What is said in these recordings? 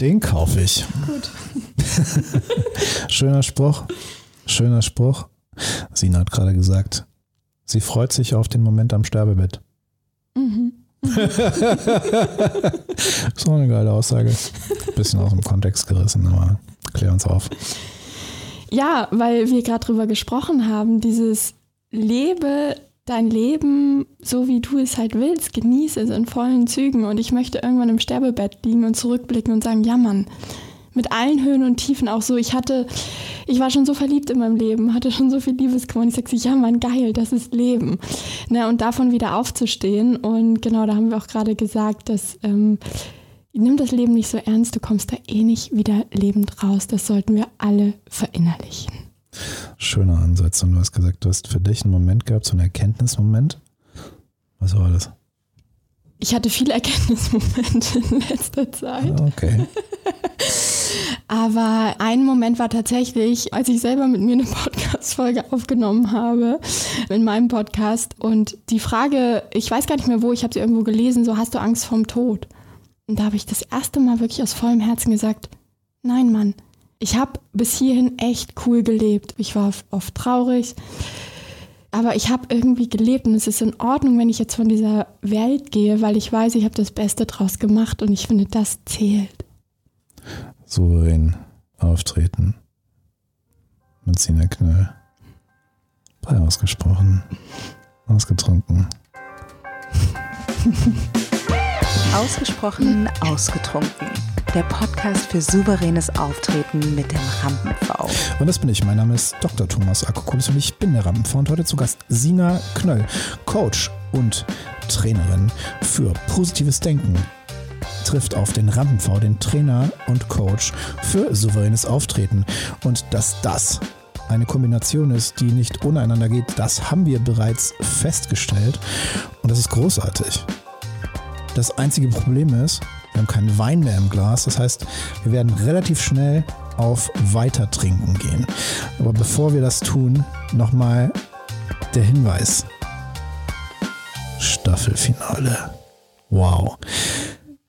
Den kaufe ich. Gut. Schöner Spruch. Schöner Spruch. Sina hat gerade gesagt, sie freut sich auf den Moment am Sterbebett. Mhm. so eine geile Aussage. Bisschen aus dem Kontext gerissen, aber klär uns auf. Ja, weil wir gerade drüber gesprochen haben, dieses Lebe dein Leben so, wie du es halt willst, genieße es in vollen Zügen und ich möchte irgendwann im Sterbebett liegen und zurückblicken und sagen, ja Mann, mit allen Höhen und Tiefen auch so. Ich hatte, ich war schon so verliebt in meinem Leben, hatte schon so viel Liebeskummer und ich sage, ja Mann, geil, das ist Leben. Ne, und davon wieder aufzustehen und genau, da haben wir auch gerade gesagt, dass ähm, nimm das Leben nicht so ernst, du kommst da eh nicht wieder lebend raus. Das sollten wir alle verinnerlichen. Schöner Ansatz. Und du hast gesagt, du hast für dich einen Moment gehabt, so einen Erkenntnismoment. Was war das? Ich hatte viele Erkenntnismomente in letzter Zeit. Okay. Aber ein Moment war tatsächlich, als ich selber mit mir eine Podcast-Folge aufgenommen habe, in meinem Podcast. Und die Frage, ich weiß gar nicht mehr wo, ich habe sie irgendwo gelesen, so hast du Angst vorm Tod? Und da habe ich das erste Mal wirklich aus vollem Herzen gesagt, nein, Mann, ich habe bis hierhin echt cool gelebt. Ich war oft traurig, aber ich habe irgendwie gelebt und es ist in Ordnung, wenn ich jetzt von dieser Welt gehe, weil ich weiß, ich habe das Beste draus gemacht und ich finde, das zählt. Souverän auftreten. Mit Sina Knöll. Frei ausgesprochen. Ausgetrunken. Ausgesprochen ausgetrunken der Podcast für souveränes Auftreten mit dem Rampen-V. Und das bin ich. Mein Name ist Dr. Thomas Akokulis und ich bin der Rampen-V. Und heute zu Gast Sina Knöll, Coach und Trainerin für positives Denken. Trifft auf den Rampen-V, den Trainer und Coach für souveränes Auftreten. Und dass das eine Kombination ist, die nicht ohne einander geht, das haben wir bereits festgestellt. Und das ist großartig. Das einzige Problem ist, wir haben keinen Wein mehr im Glas. Das heißt, wir werden relativ schnell auf Weitertrinken gehen. Aber bevor wir das tun, nochmal der Hinweis. Staffelfinale. Wow.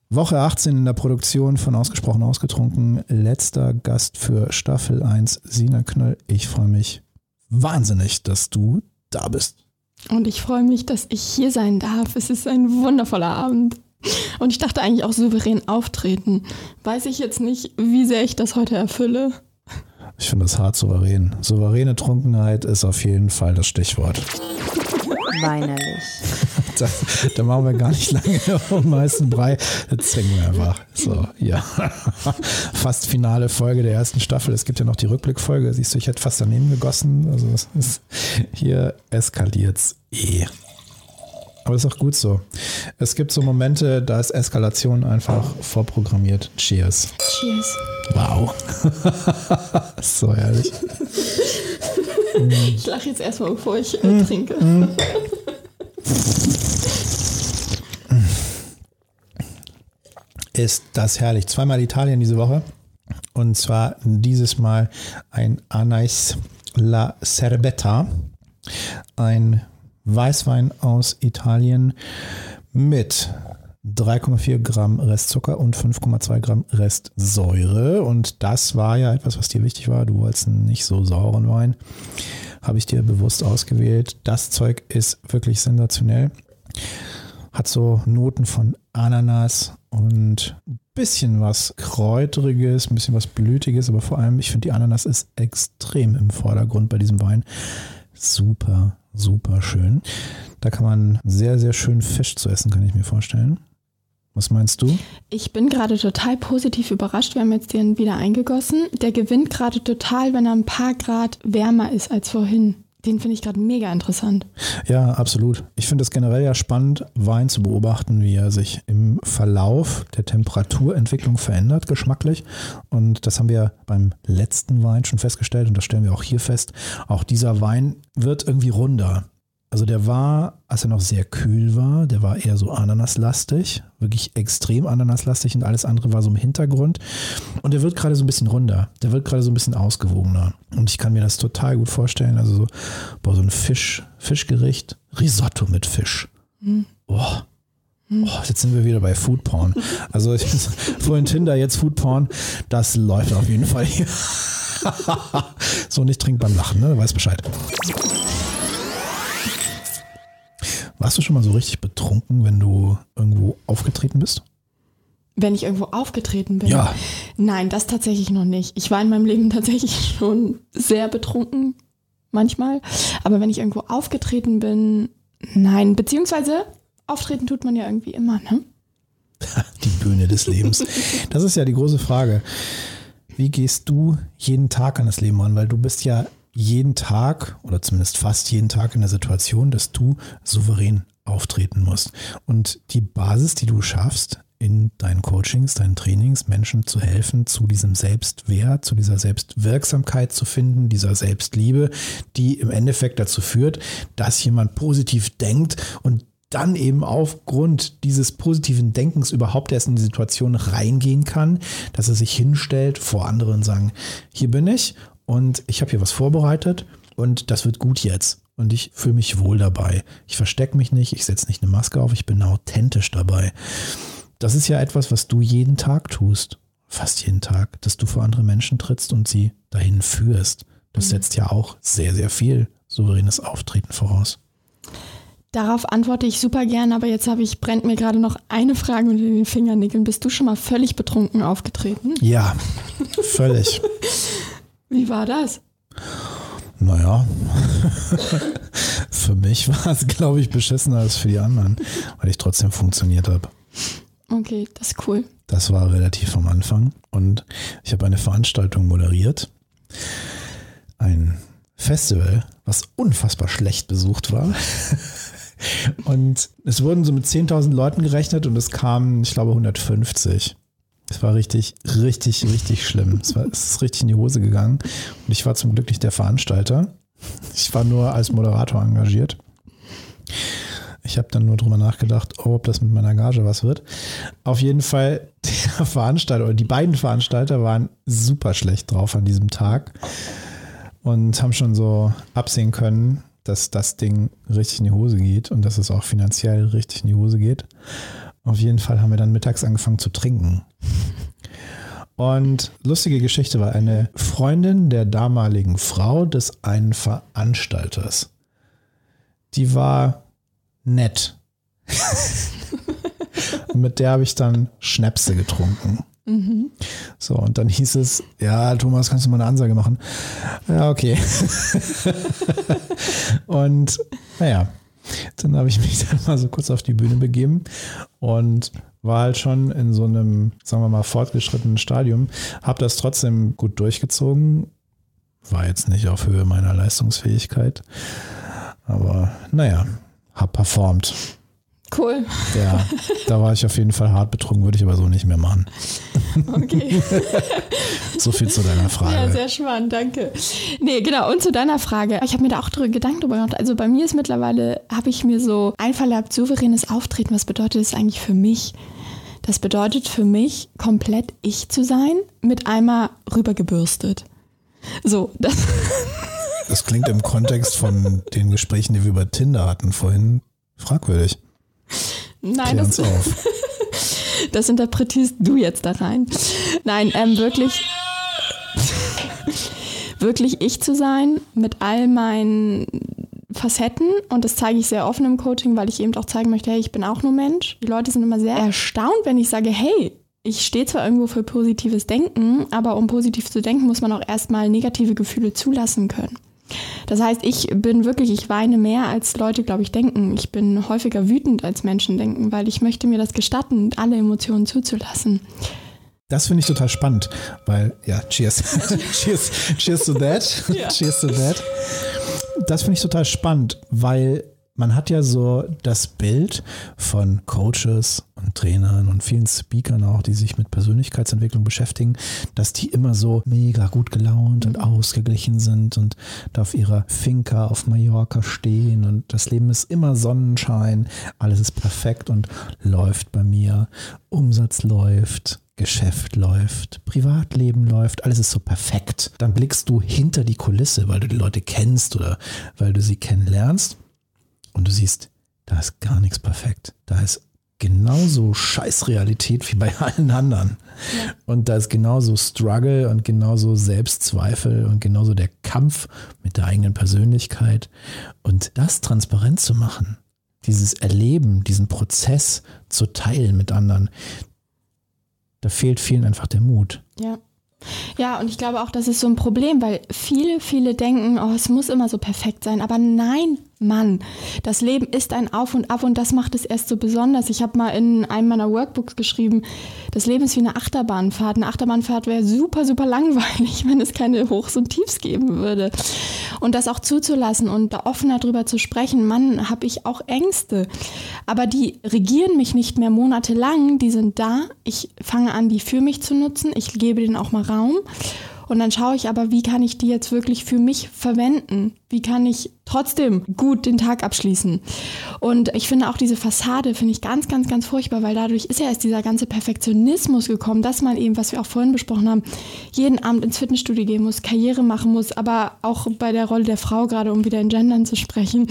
Woche 18 in der Produktion von Ausgesprochen Ausgetrunken. Letzter Gast für Staffel 1, Sina Knöll. Ich freue mich wahnsinnig, dass du da bist. Und ich freue mich, dass ich hier sein darf. Es ist ein wundervoller Abend. Und ich dachte eigentlich auch souverän auftreten. Weiß ich jetzt nicht, wie sehr ich das heute erfülle. Ich finde das hart souverän. Souveräne Trunkenheit ist auf jeden Fall das Stichwort. Weinerlich. Da, da machen wir gar nicht lange um meisten Brei. Jetzt singen wir einfach. So, ja. Fast finale Folge der ersten Staffel. Es gibt ja noch die Rückblickfolge. Siehst du, ich hätte fast daneben gegossen. Also ist, hier eskaliert es eh. Aber ist auch gut so. Es gibt so Momente, da ist Eskalation einfach vorprogrammiert. Cheers. Cheers. Wow. so herrlich. Ich lache jetzt erstmal, bevor ich äh, trinke. Ist das herrlich. Zweimal Italien diese Woche. Und zwar dieses Mal ein Anais La Serbetta. Ein Weißwein aus Italien mit 3,4 Gramm Restzucker und 5,2 Gramm Restsäure. Und das war ja etwas, was dir wichtig war. Du wolltest einen nicht so sauren Wein. Habe ich dir bewusst ausgewählt. Das Zeug ist wirklich sensationell. Hat so Noten von Ananas und ein bisschen was Kräuteriges, ein bisschen was Blütiges, aber vor allem, ich finde, die Ananas ist extrem im Vordergrund bei diesem Wein. Super, super schön. Da kann man sehr, sehr schön Fisch zu essen, kann ich mir vorstellen. Was meinst du? Ich bin gerade total positiv überrascht. Wir haben jetzt den wieder eingegossen. Der gewinnt gerade total, wenn er ein paar Grad wärmer ist als vorhin. Den finde ich gerade mega interessant. Ja, absolut. Ich finde es generell ja spannend, Wein zu beobachten, wie er sich im Verlauf der Temperaturentwicklung verändert, geschmacklich. Und das haben wir beim letzten Wein schon festgestellt und das stellen wir auch hier fest. Auch dieser Wein wird irgendwie runder. Also der war, als er noch sehr kühl war, der war eher so ananaslastig, wirklich extrem ananaslastig und alles andere war so im Hintergrund. Und der wird gerade so ein bisschen runder, der wird gerade so ein bisschen ausgewogener. Und ich kann mir das total gut vorstellen. Also so, boah, so ein Fisch, Fischgericht, Risotto mit Fisch. Mhm. Oh, Oh, jetzt sind wir wieder bei Foodporn. Also vorhin Tinder, jetzt Foodporn. Das läuft auf jeden Fall hier. so nicht trinkt beim Lachen, ne? Du weißt Bescheid. Warst du schon mal so richtig betrunken, wenn du irgendwo aufgetreten bist? Wenn ich irgendwo aufgetreten bin? Ja. Nein, das tatsächlich noch nicht. Ich war in meinem Leben tatsächlich schon sehr betrunken, manchmal. Aber wenn ich irgendwo aufgetreten bin, nein. Beziehungsweise auftreten tut man ja irgendwie immer, ne? Die Bühne des Lebens. Das ist ja die große Frage. Wie gehst du jeden Tag an das Leben ran? Weil du bist ja jeden Tag oder zumindest fast jeden Tag in der Situation, dass du souverän auftreten musst. Und die Basis, die du schaffst, in deinen Coachings, deinen Trainings Menschen zu helfen, zu diesem Selbstwert, zu dieser Selbstwirksamkeit zu finden, dieser Selbstliebe, die im Endeffekt dazu führt, dass jemand positiv denkt und dann eben aufgrund dieses positiven Denkens überhaupt erst in die Situation reingehen kann, dass er sich hinstellt vor anderen und sagen, hier bin ich und ich habe hier was vorbereitet und das wird gut jetzt. Und ich fühle mich wohl dabei. Ich verstecke mich nicht, ich setze nicht eine Maske auf, ich bin authentisch dabei. Das ist ja etwas, was du jeden Tag tust, fast jeden Tag, dass du vor andere Menschen trittst und sie dahin führst. Das mhm. setzt ja auch sehr, sehr viel souveränes Auftreten voraus. Darauf antworte ich super gern, aber jetzt habe ich, brennt mir gerade noch eine Frage unter den Fingernägeln. Bist du schon mal völlig betrunken aufgetreten? Ja, völlig. Wie war das? Naja, für mich war es, glaube ich, beschissener als für die anderen, weil ich trotzdem funktioniert habe. Okay, das ist cool. Das war relativ am Anfang und ich habe eine Veranstaltung moderiert. Ein Festival, was unfassbar schlecht besucht war. Und es wurden so mit 10.000 Leuten gerechnet und es kamen, ich glaube, 150. Es war richtig, richtig, richtig schlimm. Es, war, es ist richtig in die Hose gegangen. Und ich war zum Glück nicht der Veranstalter. Ich war nur als Moderator engagiert. Ich habe dann nur drüber nachgedacht, oh, ob das mit meiner Gage was wird. Auf jeden Fall, der Veranstalter oder die beiden Veranstalter waren super schlecht drauf an diesem Tag und haben schon so absehen können, dass das Ding richtig in die Hose geht und dass es auch finanziell richtig in die Hose geht. Auf jeden Fall haben wir dann mittags angefangen zu trinken. Und lustige Geschichte war eine Freundin der damaligen Frau des einen Veranstalters. Die war nett. und mit der habe ich dann Schnäpse getrunken. Mhm. So, und dann hieß es, ja, Thomas, kannst du mal eine Ansage machen? Ja, okay. und naja, dann habe ich mich dann mal so kurz auf die Bühne begeben und war halt schon in so einem, sagen wir mal, fortgeschrittenen Stadium, habe das trotzdem gut durchgezogen, war jetzt nicht auf Höhe meiner Leistungsfähigkeit, aber naja, habe performt. Cool. Ja, da war ich auf jeden Fall hart betrunken, würde ich aber so nicht mehr machen. Okay. so viel zu deiner Frage. Ja, sehr spannend, danke. Nee, genau, und zu deiner Frage. Ich habe mir da auch drüber Gedanken drüber gemacht. Also bei mir ist mittlerweile, habe ich mir so einverleibt, souveränes Auftreten. Was bedeutet das eigentlich für mich? Das bedeutet für mich, komplett ich zu sein, mit einmal rübergebürstet. So, das. Das klingt im Kontext von den Gesprächen, die wir über Tinder hatten vorhin, fragwürdig. Nein, das, das interpretierst du jetzt da rein. Nein, ähm, wirklich, wirklich ich zu sein mit all meinen Facetten und das zeige ich sehr offen im Coaching, weil ich eben auch zeigen möchte, hey, ich bin auch nur Mensch. Die Leute sind immer sehr erstaunt, wenn ich sage, hey, ich stehe zwar irgendwo für positives Denken, aber um positiv zu denken, muss man auch erstmal negative Gefühle zulassen können. Das heißt, ich bin wirklich, ich weine mehr, als Leute, glaube ich, denken. Ich bin häufiger wütend, als Menschen denken, weil ich möchte mir das gestatten, alle Emotionen zuzulassen. Das finde ich total spannend, weil, ja, cheers. cheers, cheers to that. Ja. Cheers to that. Das finde ich total spannend, weil man hat ja so das Bild von Coaches und Trainern und vielen Speakern auch, die sich mit Persönlichkeitsentwicklung beschäftigen, dass die immer so mega gut gelaunt und ausgeglichen sind und da auf ihrer Finca auf Mallorca stehen und das Leben ist immer Sonnenschein, alles ist perfekt und läuft bei mir, Umsatz läuft, Geschäft läuft, Privatleben läuft, alles ist so perfekt. Dann blickst du hinter die Kulisse, weil du die Leute kennst oder weil du sie kennenlernst und du siehst, da ist gar nichts perfekt. Da ist genauso Scheißrealität wie bei allen anderen. Ja. Und da ist genauso Struggle und genauso Selbstzweifel und genauso der Kampf mit der eigenen Persönlichkeit. Und das transparent zu machen, dieses Erleben, diesen Prozess zu teilen mit anderen, da fehlt vielen einfach der Mut. Ja. Ja, und ich glaube auch, das ist so ein Problem, weil viele, viele denken, oh, es muss immer so perfekt sein. Aber nein, Mann, das Leben ist ein Auf und Ab und das macht es erst so besonders. Ich habe mal in einem meiner Workbooks geschrieben, das Leben ist wie eine Achterbahnfahrt. Eine Achterbahnfahrt wäre super, super langweilig, wenn es keine Hochs und Tiefs geben würde. Und das auch zuzulassen und da offener drüber zu sprechen, Mann, habe ich auch Ängste. Aber die regieren mich nicht mehr monatelang, die sind da. Ich fange an, die für mich zu nutzen. Ich gebe denen auch mal Raum. Und dann schaue ich aber, wie kann ich die jetzt wirklich für mich verwenden? Wie kann ich trotzdem gut den Tag abschließen? Und ich finde auch diese Fassade, finde ich ganz, ganz, ganz furchtbar, weil dadurch ist ja erst dieser ganze Perfektionismus gekommen, dass man eben, was wir auch vorhin besprochen haben, jeden Abend ins Fitnessstudio gehen muss, Karriere machen muss, aber auch bei der Rolle der Frau, gerade um wieder in Gendern zu sprechen,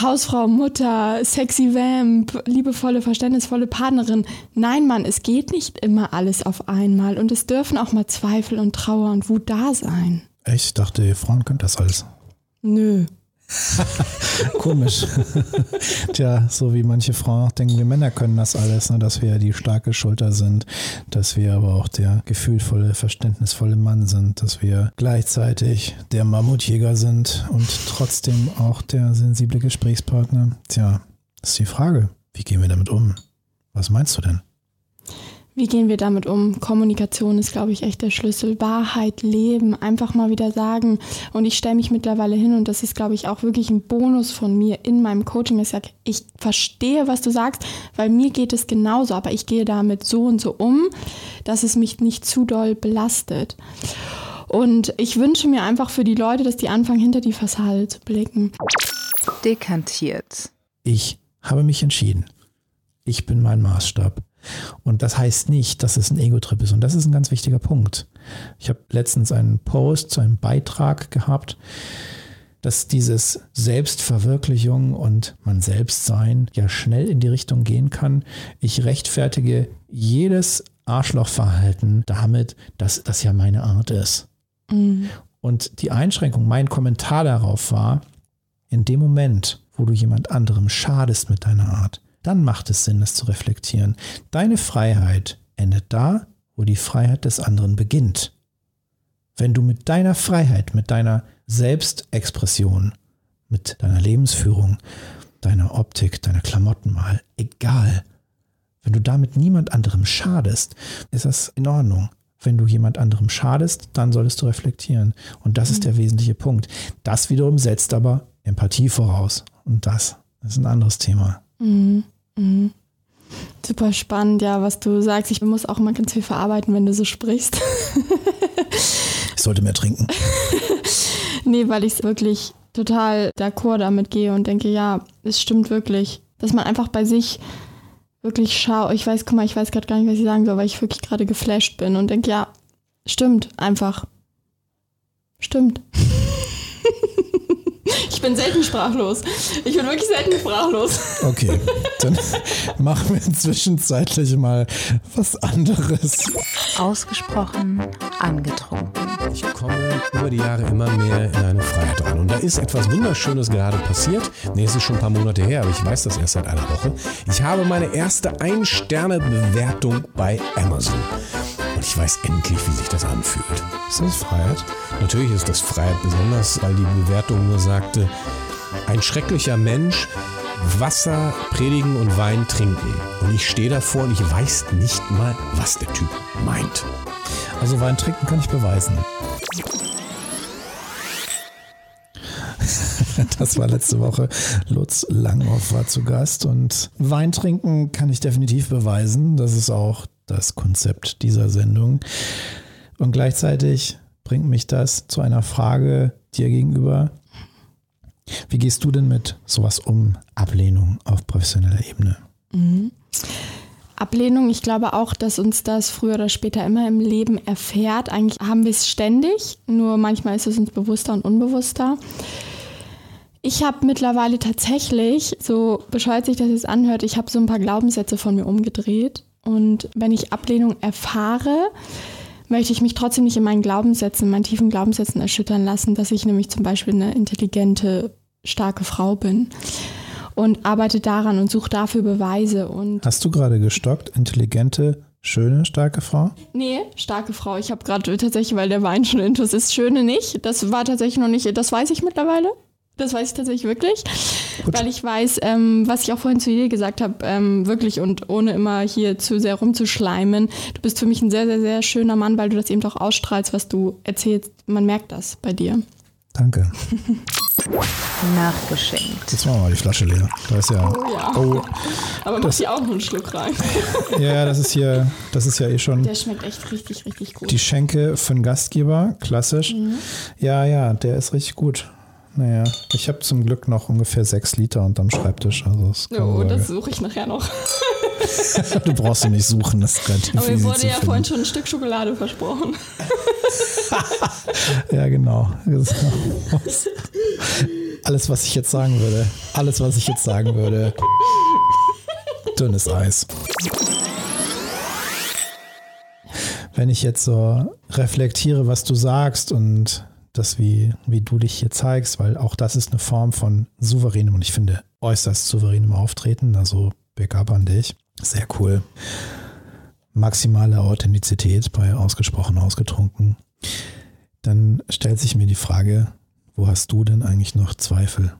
Hausfrau, Mutter, sexy Vamp, liebevolle, verständnisvolle Partnerin. Nein, Mann, es geht nicht immer alles auf einmal und es dürfen auch mal Zweifel und Trauer und Wut da sein. Ich dachte, Frauen können das alles. Nö. Komisch. Tja, so wie manche Frauen auch denken, wir Männer können das alles, ne? dass wir die starke Schulter sind, dass wir aber auch der gefühlvolle, verständnisvolle Mann sind, dass wir gleichzeitig der Mammutjäger sind und trotzdem auch der sensible Gesprächspartner. Tja, ist die Frage. Wie gehen wir damit um? Was meinst du denn? Wie gehen wir damit um? Kommunikation ist, glaube ich, echt der Schlüssel. Wahrheit, Leben, einfach mal wieder sagen. Und ich stelle mich mittlerweile hin und das ist, glaube ich, auch wirklich ein Bonus von mir in meinem Coaching. Ich sage, ich verstehe, was du sagst, weil mir geht es genauso, aber ich gehe damit so und so um, dass es mich nicht zu doll belastet. Und ich wünsche mir einfach für die Leute, dass die anfangen, hinter die Fassade zu blicken. Dekantiert. Ich habe mich entschieden. Ich bin mein Maßstab. Und das heißt nicht, dass es ein Ego-Trip ist. Und das ist ein ganz wichtiger Punkt. Ich habe letztens einen Post zu einem Beitrag gehabt, dass dieses Selbstverwirklichung und man selbst sein ja schnell in die Richtung gehen kann. Ich rechtfertige jedes Arschlochverhalten damit, dass das ja meine Art ist. Mhm. Und die Einschränkung, mein Kommentar darauf war, in dem Moment, wo du jemand anderem schadest mit deiner Art, dann macht es Sinn, das zu reflektieren. Deine Freiheit endet da, wo die Freiheit des anderen beginnt. Wenn du mit deiner Freiheit, mit deiner Selbstexpression, mit deiner Lebensführung, deiner Optik, deiner Klamotten mal, egal, wenn du damit niemand anderem schadest, ist das in Ordnung. Wenn du jemand anderem schadest, dann solltest du reflektieren. Und das mhm. ist der wesentliche Punkt. Das wiederum setzt aber Empathie voraus. Und das ist ein anderes Thema. Mhm. Mhm. Super spannend, ja, was du sagst. Ich muss auch mal ganz viel verarbeiten, wenn du so sprichst. ich sollte mehr trinken. nee, weil ich wirklich total d'accord damit gehe und denke, ja, es stimmt wirklich, dass man einfach bei sich wirklich schaut. Ich weiß, guck mal, ich weiß gerade gar nicht, was ich sagen soll, weil ich wirklich gerade geflasht bin und denke, ja, stimmt einfach. Stimmt. Ich bin selten sprachlos. Ich bin wirklich selten sprachlos. Okay, dann machen wir zwischenzeitlich mal was anderes. Ausgesprochen angetrunken. Ich komme über die Jahre immer mehr in eine Freiheit rein. Und da ist etwas Wunderschönes gerade passiert. Nee, es ist schon ein paar Monate her, aber ich weiß das erst seit einer Woche. Ich habe meine erste Ein-Sterne-Bewertung bei Amazon. Und ich weiß endlich, wie sich das anfühlt. Ist das Freiheit? Natürlich ist das Freiheit, besonders weil die Bewertung nur sagte, ein schrecklicher Mensch, Wasser predigen und Wein trinken. Und ich stehe davor und ich weiß nicht mal, was der Typ meint. Also Wein trinken kann ich beweisen. Das war letzte Woche. Lutz Langhoff war zu Gast und Wein trinken kann ich definitiv beweisen. Das ist auch das Konzept dieser Sendung. Und gleichzeitig bringt mich das zu einer Frage dir gegenüber. Wie gehst du denn mit sowas um, Ablehnung auf professioneller Ebene? Mhm. Ablehnung, ich glaube auch, dass uns das früher oder später immer im Leben erfährt. Eigentlich haben wir es ständig, nur manchmal ist es uns bewusster und unbewusster. Ich habe mittlerweile tatsächlich, so bescheuert sich das jetzt anhört, ich habe so ein paar Glaubenssätze von mir umgedreht. Und wenn ich Ablehnung erfahre, möchte ich mich trotzdem nicht in meinen Glaubenssätzen, in meinen tiefen Glaubenssätzen erschüttern lassen, dass ich nämlich zum Beispiel eine intelligente, starke Frau bin. Und arbeite daran und suche dafür Beweise. Und Hast du gerade gestockt? Intelligente, schöne, starke Frau? nee, starke Frau. Ich habe gerade tatsächlich, weil der Wein schon intus ist, schöne nicht. Das war tatsächlich noch nicht, das weiß ich mittlerweile. Das weiß ich tatsächlich wirklich, weil ich weiß, ähm, was ich auch vorhin zu dir gesagt habe, ähm, wirklich und ohne immer hier zu sehr rumzuschleimen. Du bist für mich ein sehr, sehr, sehr schöner Mann, weil du das eben auch ausstrahlst, was du erzählst. Man merkt das bei dir. Danke. Nachgeschenkt. Jetzt machen wir mal die Flasche leer. Da ist ja. Oh ja. Oh, Aber mach dir auch noch einen Schluck rein. ja, das ist hier, das ist ja eh schon Der schmeckt echt richtig, richtig gut. die Schenke für den Gastgeber. Klassisch. Mhm. Ja, ja, der ist richtig gut. Naja, ich habe zum Glück noch ungefähr sechs Liter unterm Schreibtisch. Also keine Oh, das suche ich nachher noch. du brauchst du nicht suchen, das ist relativ Aber mir wurde ja finden. vorhin schon ein Stück Schokolade versprochen. Ja, genau. Alles, was ich jetzt sagen würde, alles, was ich jetzt sagen würde, dünnes Eis. Wenn ich jetzt so reflektiere, was du sagst und das, wie, wie du dich hier zeigst, weil auch das ist eine Form von souveränem und ich finde äußerst souveränem Auftreten, also Big up an dich. Sehr cool. Maximale Authentizität bei ausgesprochen ausgetrunken. Dann stellt sich mir die Frage, wo hast du denn eigentlich noch Zweifel?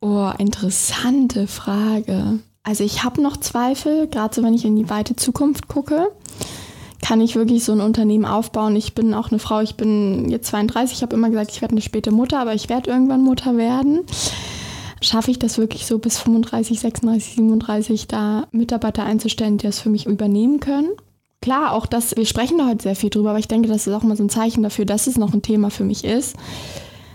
Oh, interessante Frage. Also ich habe noch Zweifel, gerade so wenn ich in die weite Zukunft gucke. Kann ich wirklich so ein Unternehmen aufbauen? Ich bin auch eine Frau, ich bin jetzt 32, ich habe immer gesagt, ich werde eine späte Mutter, aber ich werde irgendwann Mutter werden. Schaffe ich das wirklich so bis 35, 36, 37 da Mitarbeiter einzustellen, die das für mich übernehmen können? Klar, auch das, wir sprechen da heute sehr viel drüber, aber ich denke, das ist auch mal so ein Zeichen dafür, dass es noch ein Thema für mich ist.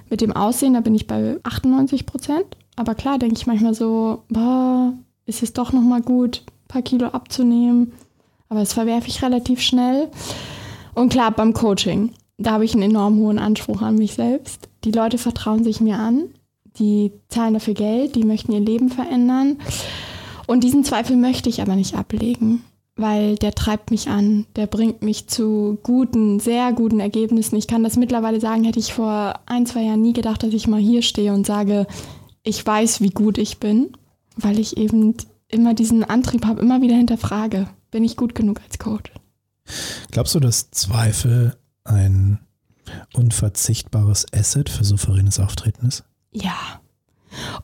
Mit dem Aussehen, da bin ich bei 98 Prozent. Aber klar denke ich manchmal so, boah, ist es doch nochmal gut, ein paar Kilo abzunehmen. Aber das verwerfe ich relativ schnell. Und klar, beim Coaching, da habe ich einen enorm hohen Anspruch an mich selbst. Die Leute vertrauen sich mir an, die zahlen dafür Geld, die möchten ihr Leben verändern. Und diesen Zweifel möchte ich aber nicht ablegen, weil der treibt mich an, der bringt mich zu guten, sehr guten Ergebnissen. Ich kann das mittlerweile sagen, hätte ich vor ein, zwei Jahren nie gedacht, dass ich mal hier stehe und sage, ich weiß, wie gut ich bin, weil ich eben immer diesen Antrieb habe, immer wieder hinterfrage, bin ich gut genug als Coach? Glaubst du, dass Zweifel ein unverzichtbares Asset für souveränes Auftreten ist? Ja,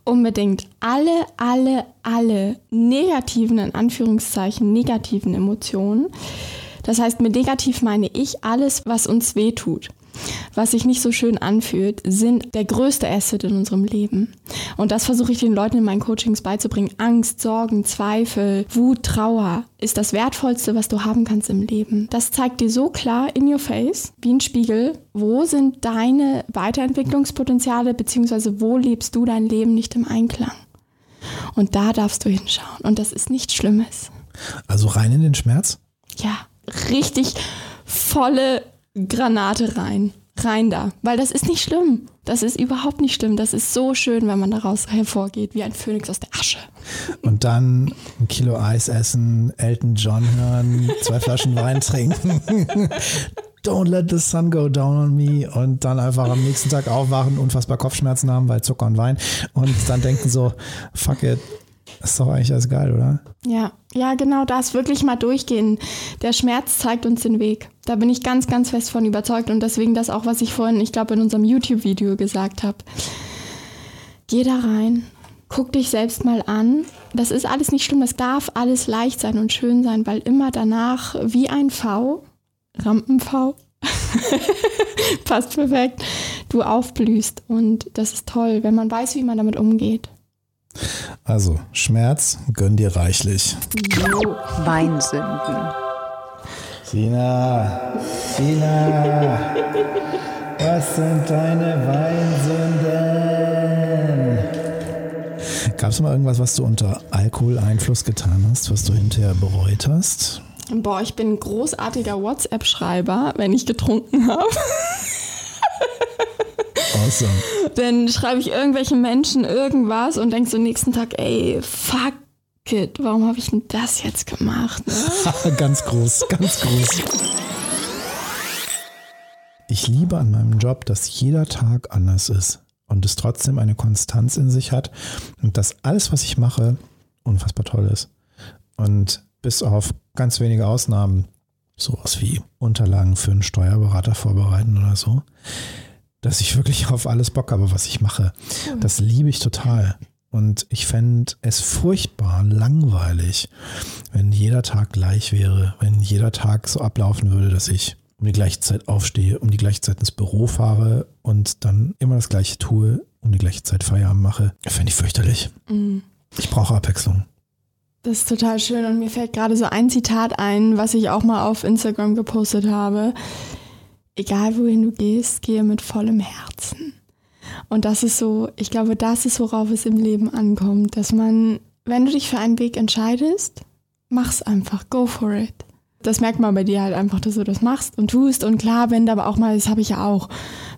unbedingt. Alle, alle, alle negativen, in Anführungszeichen, negativen Emotionen. Das heißt, mit negativ meine ich alles, was uns wehtut, was sich nicht so schön anfühlt, sind der größte Asset in unserem Leben. Und das versuche ich den Leuten in meinen Coachings beizubringen. Angst, Sorgen, Zweifel, Wut, Trauer ist das Wertvollste, was du haben kannst im Leben. Das zeigt dir so klar in your face, wie ein Spiegel, wo sind deine Weiterentwicklungspotenziale, beziehungsweise wo lebst du dein Leben nicht im Einklang. Und da darfst du hinschauen. Und das ist nichts Schlimmes. Also rein in den Schmerz? Ja, richtig volle Granate rein. Rein da. Weil das ist nicht schlimm. Das ist überhaupt nicht schlimm. Das ist so schön, wenn man daraus hervorgeht, wie ein Phönix aus der Asche. Und dann ein Kilo Eis essen, Elton John hören, zwei Flaschen Wein trinken. Don't let the sun go down on me. Und dann einfach am nächsten Tag aufwachen, unfassbar Kopfschmerzen haben, weil Zucker und Wein. Und dann denken so, fuck it, ist doch eigentlich alles geil, oder? Ja, ja, genau das. Wirklich mal durchgehen. Der Schmerz zeigt uns den Weg. Da bin ich ganz, ganz fest von überzeugt. Und deswegen das auch, was ich vorhin, ich glaube, in unserem YouTube-Video gesagt habe. Geh da rein. Guck dich selbst mal an. Das ist alles nicht schlimm. Das darf alles leicht sein und schön sein, weil immer danach wie ein V, Rampen-V, passt perfekt, du aufblühst. Und das ist toll, wenn man weiß, wie man damit umgeht. Also, Schmerz, gönn dir reichlich. Weinsünden. Sina, Sina, was sind deine Weinsünden? Gab es mal irgendwas, was du unter Alkoholeinfluss getan hast, was du hinterher bereut hast? Boah, ich bin ein großartiger WhatsApp-Schreiber, wenn ich getrunken habe. Awesome. Dann schreibe ich irgendwelchen Menschen irgendwas und denke so nächsten Tag, ey, fuck it, warum habe ich denn das jetzt gemacht? Ne? ganz groß, ganz groß. Ich liebe an meinem Job, dass jeder Tag anders ist und es trotzdem eine Konstanz in sich hat und dass alles, was ich mache, unfassbar toll ist. Und bis auf ganz wenige Ausnahmen, sowas wie Unterlagen für einen Steuerberater vorbereiten oder so, dass ich wirklich auf alles Bock habe, was ich mache. Das liebe ich total. Und ich fände es furchtbar langweilig, wenn jeder Tag gleich wäre, wenn jeder Tag so ablaufen würde, dass ich um die gleiche Zeit aufstehe, um die gleiche Zeit ins Büro fahre und dann immer das gleiche tue, um die gleiche Zeit Feierabend mache. Fände ich fürchterlich. Mhm. Ich brauche Abwechslung. Das ist total schön und mir fällt gerade so ein Zitat ein, was ich auch mal auf Instagram gepostet habe. Egal wohin du gehst, gehe mit vollem Herzen. Und das ist so, ich glaube, das ist, worauf es im Leben ankommt, dass man, wenn du dich für einen Weg entscheidest, mach's einfach, go for it das merkt man bei dir halt einfach, dass du das machst und tust. Und klar, wenn da aber auch mal, das habe ich ja auch,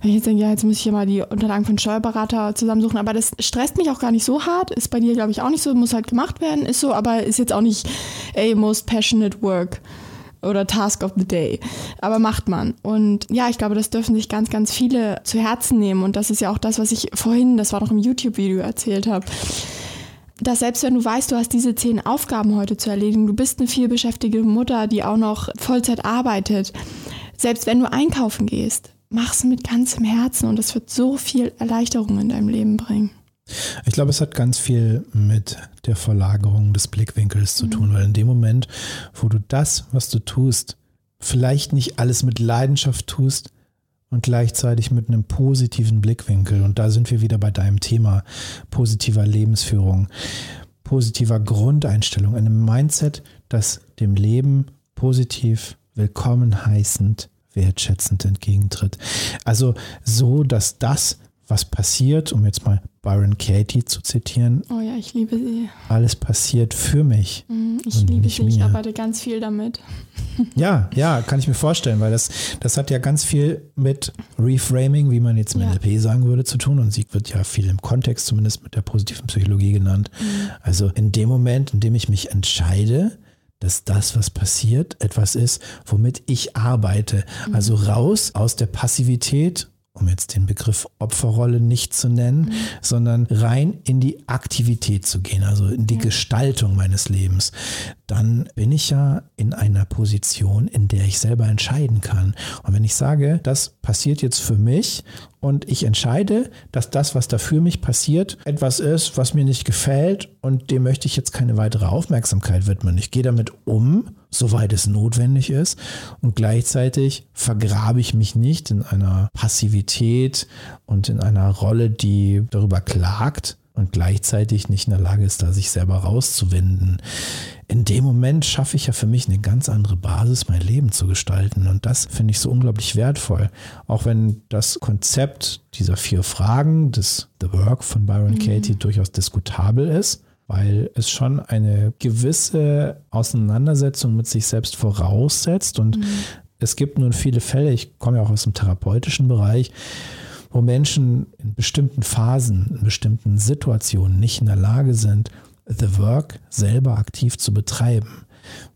wenn ich jetzt denke, ja, jetzt muss ich hier mal die Unterlagen von Steuerberater zusammensuchen, aber das stresst mich auch gar nicht so hart, ist bei dir, glaube ich, auch nicht so, muss halt gemacht werden, ist so, aber ist jetzt auch nicht, ey, most passionate work oder Task of the Day. Aber macht man. Und ja, ich glaube, das dürfen sich ganz, ganz viele zu Herzen nehmen. Und das ist ja auch das, was ich vorhin, das war noch im YouTube-Video erzählt habe dass selbst wenn du weißt, du hast diese zehn Aufgaben heute zu erledigen, du bist eine vielbeschäftigte Mutter, die auch noch Vollzeit arbeitet, selbst wenn du einkaufen gehst, mach es mit ganzem Herzen und es wird so viel Erleichterung in deinem Leben bringen. Ich glaube, es hat ganz viel mit der Verlagerung des Blickwinkels zu tun, mhm. weil in dem Moment, wo du das, was du tust, vielleicht nicht alles mit Leidenschaft tust, und gleichzeitig mit einem positiven Blickwinkel. Und da sind wir wieder bei deinem Thema positiver Lebensführung, positiver Grundeinstellung, einem Mindset, das dem Leben positiv, willkommen heißend, wertschätzend entgegentritt. Also so, dass das, was passiert, um jetzt mal Byron Katie zu zitieren. Oh ja, ich liebe sie. Alles passiert für mich. Mhm, ich liebe sie, mir. ich arbeite ganz viel damit. Ja, ja, kann ich mir vorstellen, weil das, das hat ja ganz viel mit Reframing, wie man jetzt im ja. NLP sagen würde, zu tun. Und sie wird ja viel im Kontext, zumindest mit der positiven Psychologie genannt. Mhm. Also in dem Moment, in dem ich mich entscheide, dass das, was passiert, etwas ist, womit ich arbeite. Mhm. Also raus aus der Passivität um jetzt den Begriff Opferrolle nicht zu nennen, mhm. sondern rein in die Aktivität zu gehen, also in die ja. Gestaltung meines Lebens, dann bin ich ja in einer Position, in der ich selber entscheiden kann. Und wenn ich sage, das passiert jetzt für mich und ich entscheide, dass das, was da für mich passiert, etwas ist, was mir nicht gefällt und dem möchte ich jetzt keine weitere Aufmerksamkeit widmen. Ich gehe damit um soweit es notwendig ist. Und gleichzeitig vergrabe ich mich nicht in einer Passivität und in einer Rolle, die darüber klagt und gleichzeitig nicht in der Lage ist, da sich selber rauszuwinden. In dem Moment schaffe ich ja für mich eine ganz andere Basis, mein Leben zu gestalten. Und das finde ich so unglaublich wertvoll. Auch wenn das Konzept dieser vier Fragen des The Work von Byron mhm. Katie durchaus diskutabel ist weil es schon eine gewisse Auseinandersetzung mit sich selbst voraussetzt. Und mhm. es gibt nun viele Fälle, ich komme ja auch aus dem therapeutischen Bereich, wo Menschen in bestimmten Phasen, in bestimmten Situationen nicht in der Lage sind, The Work selber aktiv zu betreiben,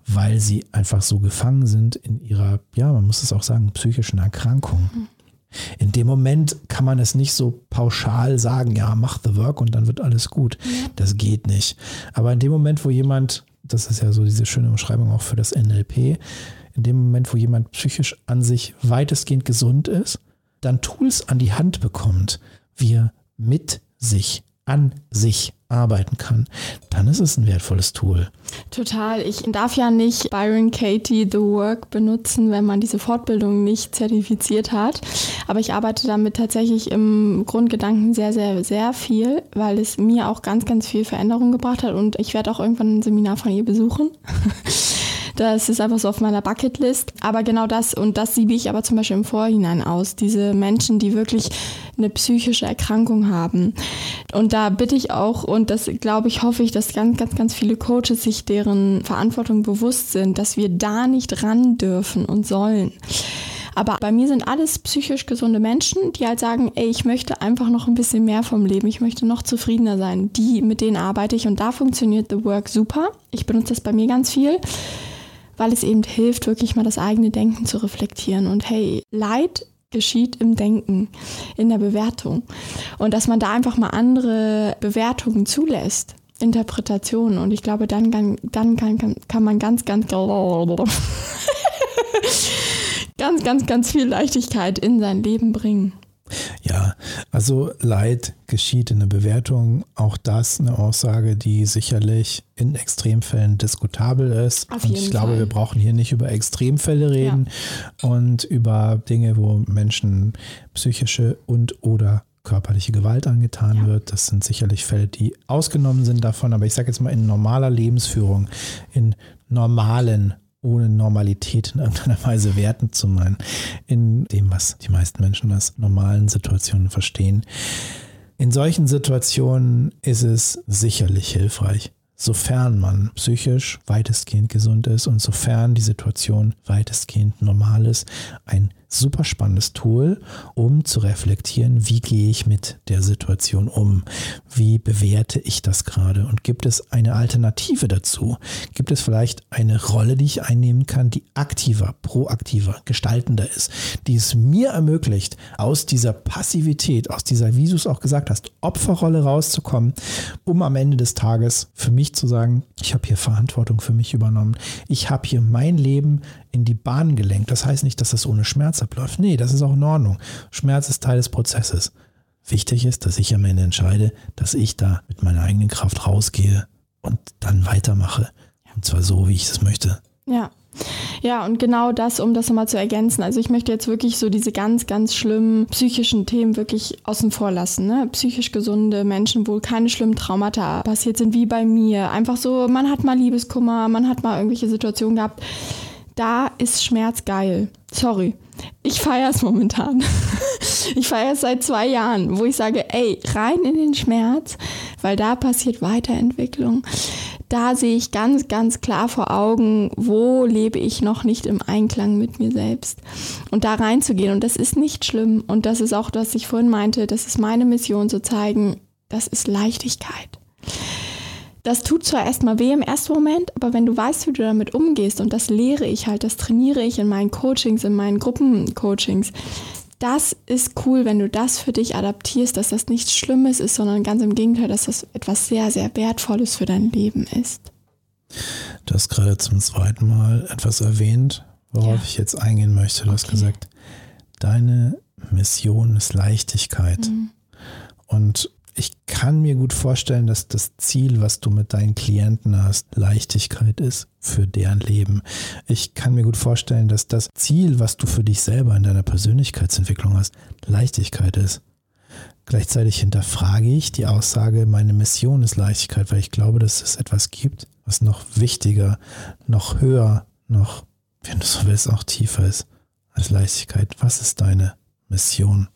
weil sie einfach so gefangen sind in ihrer, ja, man muss es auch sagen, psychischen Erkrankung. Mhm. In dem Moment kann man es nicht so pauschal sagen, ja, mach the work und dann wird alles gut. Das geht nicht. Aber in dem Moment, wo jemand, das ist ja so diese schöne Umschreibung auch für das NLP, in dem Moment, wo jemand psychisch an sich weitestgehend gesund ist, dann Tools an die Hand bekommt, wie er mit sich, an sich arbeiten kann, dann ist es ein wertvolles Tool. Total. Ich darf ja nicht Byron Katie The Work benutzen, wenn man diese Fortbildung nicht zertifiziert hat. Aber ich arbeite damit tatsächlich im Grundgedanken sehr, sehr, sehr viel, weil es mir auch ganz, ganz viel Veränderung gebracht hat. Und ich werde auch irgendwann ein Seminar von ihr besuchen. Das ist einfach so auf meiner Bucketlist. Aber genau das, und das siebe ich aber zum Beispiel im Vorhinein aus. Diese Menschen, die wirklich eine psychische Erkrankung haben. Und da bitte ich auch, und das glaube ich, hoffe ich, dass ganz, ganz, ganz viele Coaches sich deren Verantwortung bewusst sind, dass wir da nicht ran dürfen und sollen. Aber bei mir sind alles psychisch gesunde Menschen, die halt sagen, ey, ich möchte einfach noch ein bisschen mehr vom Leben, ich möchte noch zufriedener sein. Die, mit denen arbeite ich und da funktioniert The Work super. Ich benutze das bei mir ganz viel, weil es eben hilft, wirklich mal das eigene Denken zu reflektieren. Und hey, Leid geschieht im Denken, in der Bewertung. Und dass man da einfach mal andere Bewertungen zulässt. Interpretationen und ich glaube, dann, kann, dann kann, kann, kann man ganz, ganz, ganz, ganz, ganz viel Leichtigkeit in sein Leben bringen. Ja, also Leid geschieht in der Bewertung. Auch das eine Aussage, die sicherlich in Extremfällen diskutabel ist. Auf und ich glaube, Fall. wir brauchen hier nicht über Extremfälle reden und über Dinge, wo Menschen psychische und oder körperliche Gewalt angetan Ja. wird. Das sind sicherlich Fälle, die ausgenommen sind davon. Aber ich sage jetzt mal in normaler Lebensführung, in normalen ohne Normalität in irgendeiner Weise wertend zu meinen, in dem, was die meisten Menschen als normalen Situationen verstehen. In solchen Situationen ist es sicherlich hilfreich, sofern man psychisch weitestgehend gesund ist und sofern die Situation weitestgehend normal ist, ein super spannendes Tool, um zu reflektieren, wie gehe ich mit der Situation um? Wie bewerte ich das gerade? Und gibt es eine Alternative dazu? Gibt es vielleicht eine Rolle, die ich einnehmen kann, die aktiver, proaktiver, gestaltender ist, die es mir ermöglicht, aus dieser Passivität, aus dieser, wie du es auch gesagt hast, Opferrolle rauszukommen, um am Ende des Tages für mich zu sagen, ich habe hier Verantwortung für mich übernommen. Ich habe hier mein Leben in die Bahn gelenkt. Das heißt nicht, dass das ohne Schmerz abläuft. Nee, das ist auch in Ordnung. Schmerz ist Teil des Prozesses. Wichtig ist, dass ich am Ende entscheide, dass ich da mit meiner eigenen Kraft rausgehe und dann weitermache. Und zwar so, wie ich es möchte. Ja. Ja, und genau das, um das nochmal zu ergänzen. Also ich möchte jetzt wirklich so diese ganz, ganz schlimmen psychischen Themen wirklich außen vor lassen. Ne? Psychisch gesunde Menschen, wo keine schlimmen Traumata passiert sind, wie bei mir. Einfach so, man hat mal Liebeskummer, man hat mal irgendwelche Situationen gehabt. Da ist Schmerz geil. Sorry. Ich feiere es momentan. Ich feiere es seit zwei Jahren, wo ich sage, ey, rein in den Schmerz, weil da passiert Weiterentwicklung. Da sehe ich ganz, ganz klar vor Augen, wo lebe ich noch nicht im Einklang mit mir selbst. Und da reinzugehen. Und das ist nicht schlimm. Und das ist auch, was ich vorhin meinte, das ist meine Mission zu zeigen, das ist Leichtigkeit. Das tut zwar erstmal weh im ersten Moment, aber wenn du weißt, wie du damit umgehst, und das lehre ich halt, das trainiere ich in meinen Coachings, in meinen Gruppencoachings, das ist cool, wenn du das für dich adaptierst, dass das nichts Schlimmes ist, sondern ganz im Gegenteil, dass das etwas sehr, sehr Wertvolles für dein Leben ist. Du hast gerade zum zweiten Mal etwas erwähnt, worauf Ja. ich jetzt eingehen möchte. Du hast Okay. gesagt, deine Mission ist Leichtigkeit. Und ich kann mir gut vorstellen, dass das Ziel, was du mit deinen Klienten hast, Leichtigkeit ist für deren Leben. Ich kann mir gut vorstellen, dass das Ziel, was du für dich selber in deiner Persönlichkeitsentwicklung hast, Leichtigkeit ist. Gleichzeitig hinterfrage ich die Aussage, meine Mission ist Leichtigkeit, weil ich glaube, dass es etwas gibt, was noch wichtiger, noch höher, noch, wenn du so willst, auch tiefer ist als Leichtigkeit. Was ist deine Mission?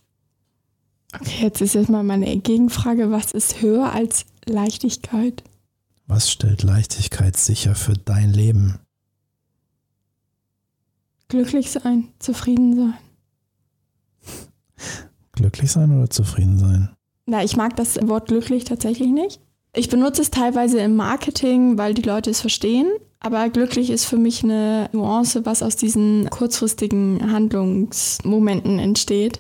Okay, jetzt ist jetzt mal meine Gegenfrage, was ist höher als Leichtigkeit? Was stellt Leichtigkeit sicher für dein Leben? Glücklich sein, zufrieden sein. Glücklich sein oder zufrieden sein? Na, ich mag das Wort glücklich tatsächlich nicht. Ich benutze es teilweise im Marketing, weil die Leute es verstehen. Aber glücklich ist für mich eine Nuance, was aus diesen kurzfristigen Handlungsmomenten entsteht.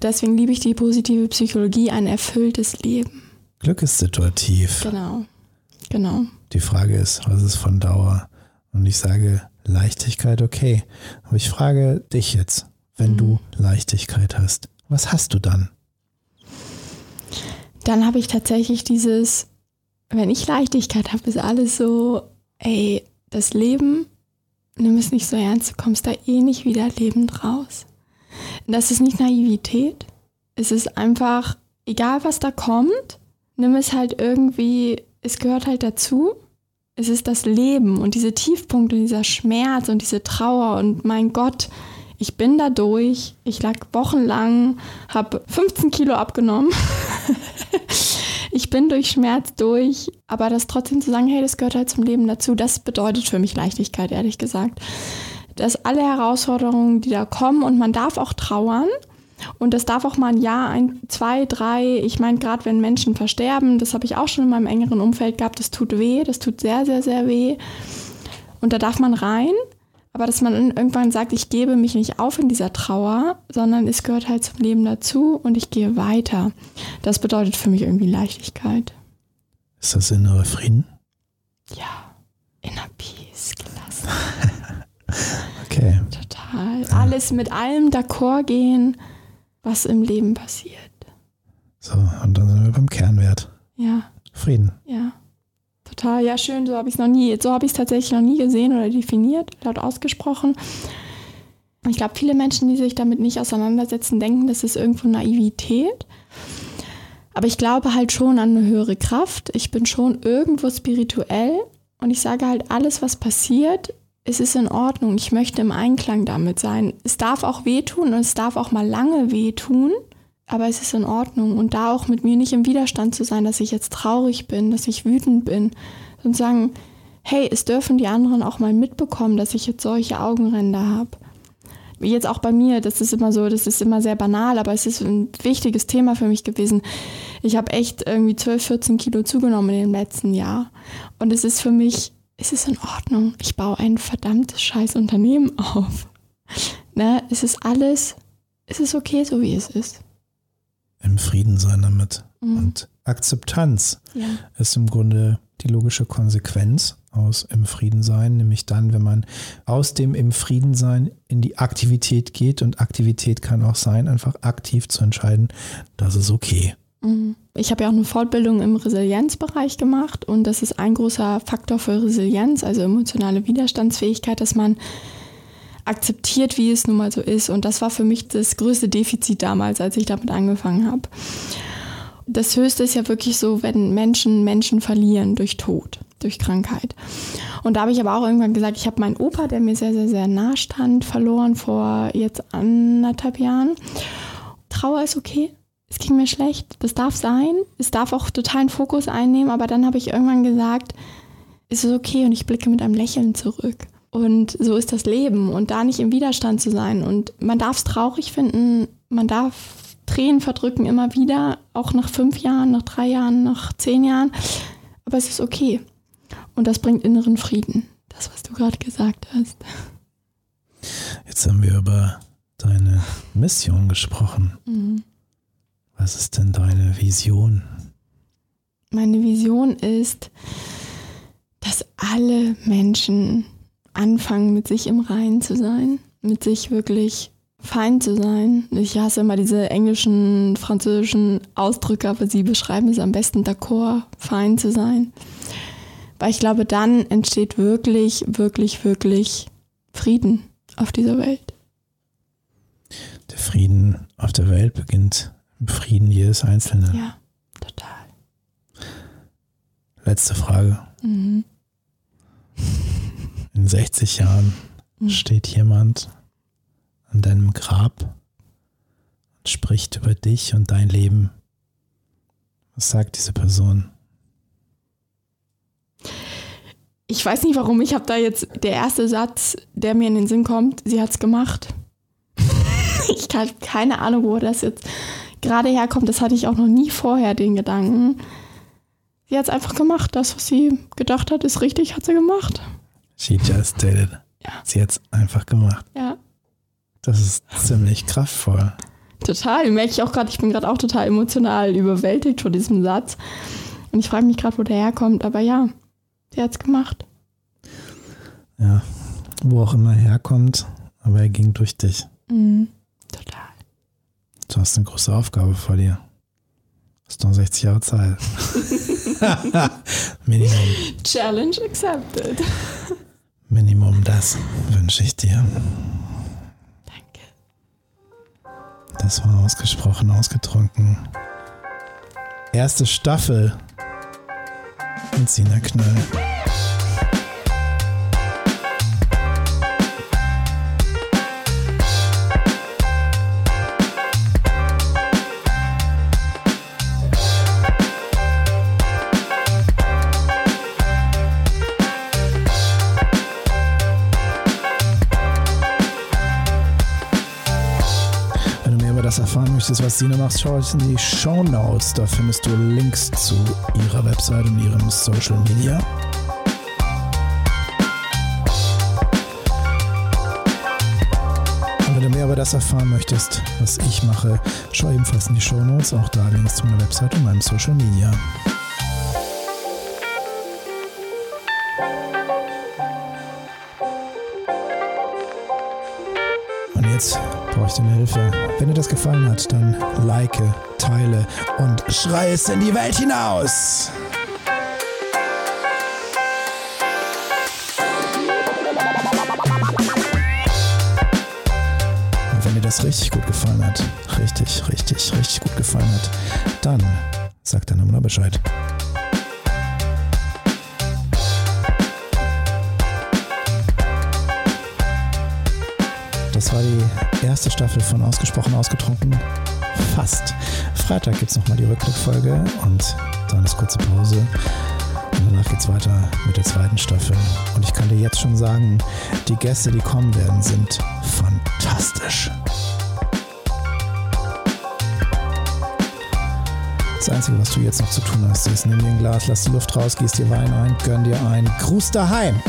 Deswegen liebe ich die positive Psychologie, ein erfülltes Leben. Glück ist situativ. Genau. Genau. Die Frage ist, was ist von Dauer? Und ich sage Leichtigkeit, okay. Aber ich frage dich jetzt, wenn du Leichtigkeit hast, was hast du dann? Dann habe ich tatsächlich dieses, wenn ich Leichtigkeit habe, ist alles so, ey, das Leben, nimm es nicht so ernst, du kommst da eh nicht wieder lebend raus. Das ist nicht Naivität. Es ist einfach, egal was da kommt, nimm es halt irgendwie, es gehört halt dazu. Es ist das Leben und diese Tiefpunkte, dieser Schmerz und diese Trauer und mein Gott, ich bin da durch. Ich lag wochenlang, habe 15 Kilo abgenommen. ich bin durch Schmerz durch, aber das trotzdem zu sagen, hey, das gehört halt zum Leben dazu, das bedeutet für mich Leichtigkeit, ehrlich gesagt. dass alle Herausforderungen, die da kommen, und man darf auch trauern, und das darf auch mal ein Jahr, ein, zwei, drei. Ich meine, gerade wenn Menschen versterben, das habe ich auch schon in meinem engeren Umfeld gehabt, das tut weh, das tut sehr, sehr, sehr weh. Und da darf man rein, aber dass man irgendwann sagt, ich gebe mich nicht auf in dieser Trauer, sondern es gehört halt zum Leben dazu und ich gehe weiter. Das bedeutet für mich irgendwie Leichtigkeit. Ist das innere Frieden? Ja, inner Peace, gelassen. okay. Total. Alles mit allem d'accord gehen, was im Leben passiert. So, und dann sind wir beim Kernwert. Ja. Frieden. Ja. Total, ja, schön. So habe ich es noch nie, so habe ich es tatsächlich noch nie gesehen oder definiert, laut ausgesprochen. Ich glaube, viele Menschen, die sich damit nicht auseinandersetzen, denken, das ist irgendwo Naivität. Aber ich glaube halt schon an eine höhere Kraft. Ich bin schon irgendwo spirituell und ich sage halt, alles, was passiert, es ist in Ordnung. Ich möchte im Einklang damit sein. Es darf auch wehtun und es darf auch mal lange wehtun, aber es ist in Ordnung. Und da auch mit mir nicht im Widerstand zu sein, dass ich jetzt traurig bin, dass ich wütend bin und sagen, hey, es dürfen die anderen auch mal mitbekommen, dass ich jetzt solche Augenränder habe. Jetzt auch bei mir, das ist immer so, das ist immer sehr banal, aber es ist ein wichtiges Thema für mich gewesen. Ich habe echt irgendwie 12, 14 Kilo zugenommen in dem letzten Jahr. Und es ist für mich es ist in Ordnung. Ich baue ein verdammtes scheiß Unternehmen auf. Ne, es ist alles, es ist okay, so wie es ist. Im Frieden sein damit. Mhm. Und Akzeptanz ja. ist im Grunde die logische Konsequenz aus im Frieden sein, nämlich dann, wenn man aus dem im Frieden sein in die Aktivität geht und Aktivität kann auch sein, einfach aktiv zu entscheiden, das ist okay. Mhm. Ich habe ja auch eine Fortbildung im Resilienzbereich gemacht und das ist ein großer Faktor für Resilienz, also emotionale Widerstandsfähigkeit, dass man akzeptiert, wie es nun mal so ist. Und das war für mich das größte Defizit damals, als ich damit angefangen habe. Das Höchste ist ja wirklich so, wenn Menschen Menschen verlieren durch Tod, durch Krankheit. Und da habe ich aber auch irgendwann gesagt, ich habe meinen Opa, der mir sehr, sehr, sehr nah stand, verloren vor jetzt anderthalb Jahren. Trauer ist okay, es ging mir schlecht, das darf sein, es darf auch totalen Fokus einnehmen, aber dann habe ich irgendwann gesagt, es ist okay und ich blicke mit einem Lächeln zurück. Und so ist das Leben und da nicht im Widerstand zu sein. Und man darf es traurig finden, man darf Tränen verdrücken immer wieder, auch nach fünf Jahren, nach drei Jahren, nach zehn Jahren. Aber es ist okay. Und das bringt inneren Frieden. Das, was du gerade gesagt hast. Jetzt haben wir über deine Mission gesprochen. Mhm. Was ist denn deine Vision? Meine Vision ist, dass alle Menschen anfangen, mit sich im Reinen zu sein, mit sich wirklich fein zu sein. Ich hasse immer diese englischen, französischen Ausdrücke, aber sie beschreiben es am besten d'accord, fein zu sein. Weil ich glaube, dann entsteht wirklich, wirklich, wirklich Frieden auf dieser Welt. Der Frieden auf der Welt beginnt Frieden jedes Einzelne. Ja, total. Letzte Frage. Mhm. In 60 Jahren mhm. steht jemand an deinem Grab und spricht über dich und dein Leben. Was sagt diese Person? Ich weiß nicht warum, ich habe da jetzt der erste Satz, der mir in den Sinn kommt, sie hat es gemacht. ich habe keine Ahnung, wo das jetzt gerade herkommt, das hatte ich auch noch nie vorher, den Gedanken. Sie hat es einfach gemacht. Das, was sie gedacht hat, ist richtig, hat sie gemacht. She just did it. Ja. Sie hat es einfach gemacht. Ja. Das ist ziemlich kraftvoll. Total. Merke ich auch gerade, ich bin gerade auch total emotional überwältigt von diesem Satz. Und ich frage mich gerade, wo der herkommt. Aber ja, sie hat es gemacht. Ja, wo auch immer herkommt, aber er ging durch dich. Mhm. Total. Du hast eine große Aufgabe vor dir. Du hast noch 60 Jahre Zeit. Minimum. Challenge accepted. Minimum das wünsche ich dir. Danke. Das war ausgesprochen, ausgetrunken. Erste Staffel mit Sina Knöll. Erfahren möchtest, was Sina macht, schau in die Show Notes. Da findest du Links zu ihrer Website und ihrem Social Media. Und wenn du mehr über das erfahren möchtest, was ich mache, schau ebenfalls in die Show Notes. Auch da Links zu meiner Website und meinem Social Media. Und jetzt brauche ich deine Hilfe. Wenn dir das gefallen hat, dann like, teile und schrei es in die Welt hinaus. Und wenn dir das richtig gut gefallen hat, richtig, richtig, richtig gut gefallen hat, dann sag deiner Mutter Bescheid. Das war die erste Staffel von Ausgesprochen Ausgetrunken. Fast. Freitag gibt es nochmal die Rückblickfolge und dann ist kurze Pause. Und danach geht es weiter mit der zweiten Staffel. Und ich kann dir jetzt schon sagen, die Gäste, die kommen werden, sind fantastisch. Das Einzige, was du jetzt noch zu tun hast, ist, nimm dir ein Glas, lass die Luft raus, gieß dir Wein ein, gönn dir ein, Gruß daheim.